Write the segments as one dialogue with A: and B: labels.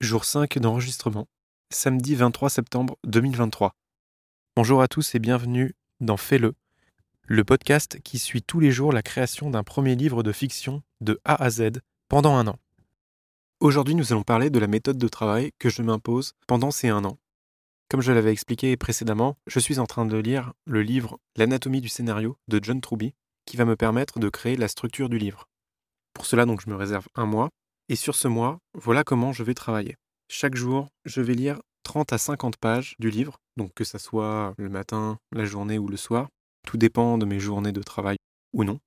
A: jour 5 d'enregistrement, samedi 23 septembre 2023. Bonjour à tous et bienvenue dans Fais-le, le podcast qui suit tous les jours la création d'un premier livre de fiction de A à Z pendant un an. Aujourd'hui, nous allons parler de la méthode de travail que je m'impose pendant ces un an. Comme je l'avais expliqué précédemment, je suis en train de lire le livre L'anatomie du scénario de John Truby qui va me permettre de créer la structure du livre. Pour cela, donc, je me réserve un mois et sur ce mois, voilà comment je vais travailler. Chaque jour, je vais lire 30 à 50 pages du livre, donc que ça soit le matin, la journée ou le soir. Tout dépend de mes journées de travail ou non.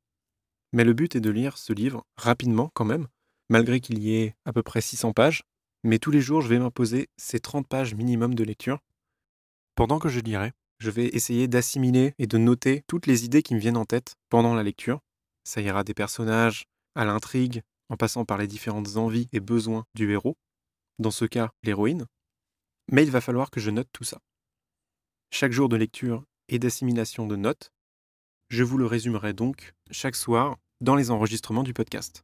A: Mais le but est de lire ce livre rapidement quand même, malgré qu'il y ait à peu près 600 pages. Mais tous les jours, je vais m'imposer ces 30 pages minimum de lecture. Pendant que je lirai, je vais essayer d'assimiler et de noter toutes les idées qui me viennent en tête pendant la lecture. Ça ira des personnages à l'intrigue, en passant par les différentes envies et besoins du héros, dans ce cas l'héroïne, mais il va falloir que je note tout ça. Chaque jour de lecture et d'assimilation de notes, je vous le résumerai donc chaque soir dans les enregistrements du podcast.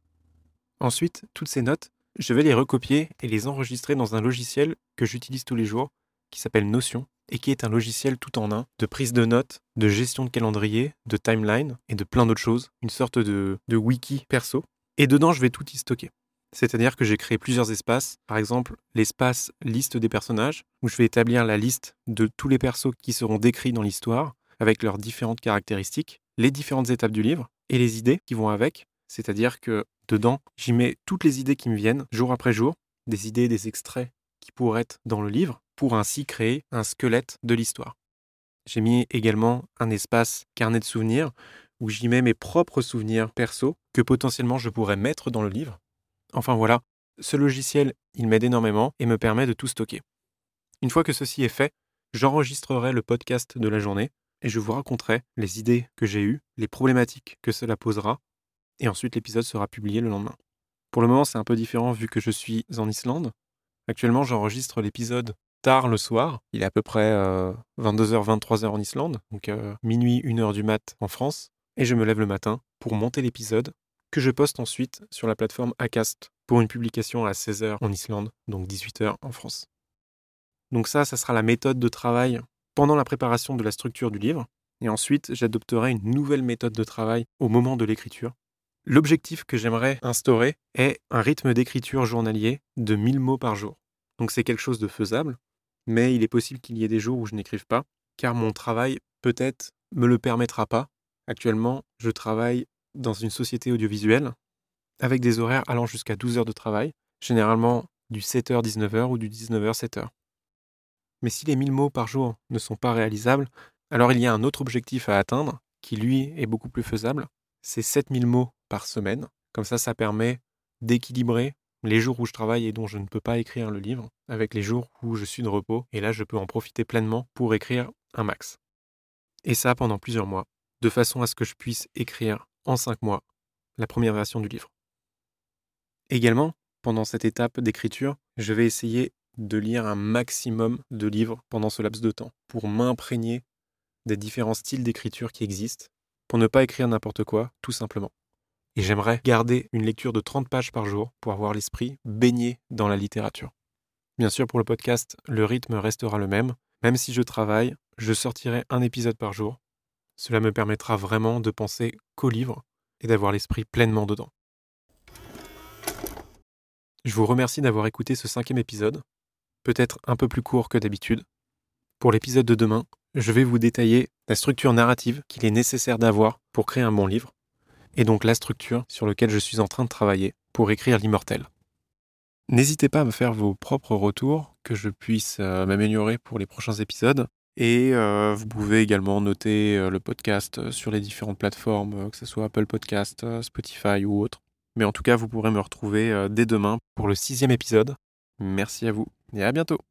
A: Ensuite, toutes ces notes, je vais les recopier et les enregistrer dans un logiciel que j'utilise tous les jours, qui s'appelle Notion, et qui est un logiciel tout en un de prise de notes, de gestion de calendrier, de timeline et de plein d'autres choses, une sorte de, wiki perso et dedans, je vais tout y stocker. C'est-à-dire que j'ai créé plusieurs espaces. Par exemple, l'espace liste des personnages, où je vais établir la liste de tous les persos qui seront décrits dans l'histoire, avec leurs différentes caractéristiques, les différentes étapes du livre et les idées qui vont avec. C'est-à-dire que dedans, j'y mets toutes les idées qui me viennent jour après jour, des idées, des extraits qui pourraient être dans le livre, pour ainsi créer un squelette de l'histoire. J'ai mis également un espace carnet de souvenirs où j'y mets mes propres souvenirs perso que potentiellement je pourrais mettre dans le livre. Enfin voilà, ce logiciel, il m'aide énormément et me permet de tout stocker. Une fois que ceci est fait, j'enregistrerai le podcast de la journée et je vous raconterai les idées que j'ai eues, les problématiques que cela posera, et ensuite l'épisode sera publié le lendemain. Pour le moment, c'est un peu différent vu que je suis en Islande. Actuellement, j'enregistre l'épisode tard le soir. Il est à peu près 22h, euh, 23h en Islande, donc euh, minuit, 1h du mat en France et je me lève le matin pour monter l'épisode que je poste ensuite sur la plateforme Acast pour une publication à 16h en Islande, donc 18h en France. Donc ça, ça sera la méthode de travail pendant la préparation de la structure du livre, et ensuite j'adopterai une nouvelle méthode de travail au moment de l'écriture. L'objectif que j'aimerais instaurer est un rythme d'écriture journalier de 1000 mots par jour. Donc c'est quelque chose de faisable, mais il est possible qu'il y ait des jours où je n'écrive pas, car mon travail peut-être me le permettra pas, Actuellement, je travaille dans une société audiovisuelle avec des horaires allant jusqu'à 12 heures de travail, généralement du 7h-19h ou du 19h-7h. Mais si les 1000 mots par jour ne sont pas réalisables, alors il y a un autre objectif à atteindre, qui lui est beaucoup plus faisable, c'est 7000 mots par semaine. Comme ça, ça permet d'équilibrer les jours où je travaille et dont je ne peux pas écrire le livre, avec les jours où je suis de repos, et là je peux en profiter pleinement pour écrire un max. Et ça pendant plusieurs mois de façon à ce que je puisse écrire en cinq mois la première version du livre. Également, pendant cette étape d'écriture, je vais essayer de lire un maximum de livres pendant ce laps de temps pour m'imprégner des différents styles d'écriture qui existent, pour ne pas écrire n'importe quoi, tout simplement. Et j'aimerais garder une lecture de 30 pages par jour pour avoir l'esprit baigné dans la littérature. Bien sûr, pour le podcast, le rythme restera le même. Même si je travaille, je sortirai un épisode par jour cela me permettra vraiment de penser qu'au livre et d'avoir l'esprit pleinement dedans. Je vous remercie d'avoir écouté ce cinquième épisode, peut-être un peu plus court que d'habitude. Pour l'épisode de demain, je vais vous détailler la structure narrative qu'il est nécessaire d'avoir pour créer un bon livre, et donc la structure sur laquelle je suis en train de travailler pour écrire l'immortel. N'hésitez pas à me faire vos propres retours, que je puisse euh, m'améliorer pour les prochains épisodes, et euh, vous pouvez également noter euh, le podcast euh, sur les différentes plateformes, que ce soit Apple Podcast, Spotify ou autre. Mais en tout cas, vous pourrez me retrouver dès demain pour le sixième épisode. Merci à vous et à bientôt.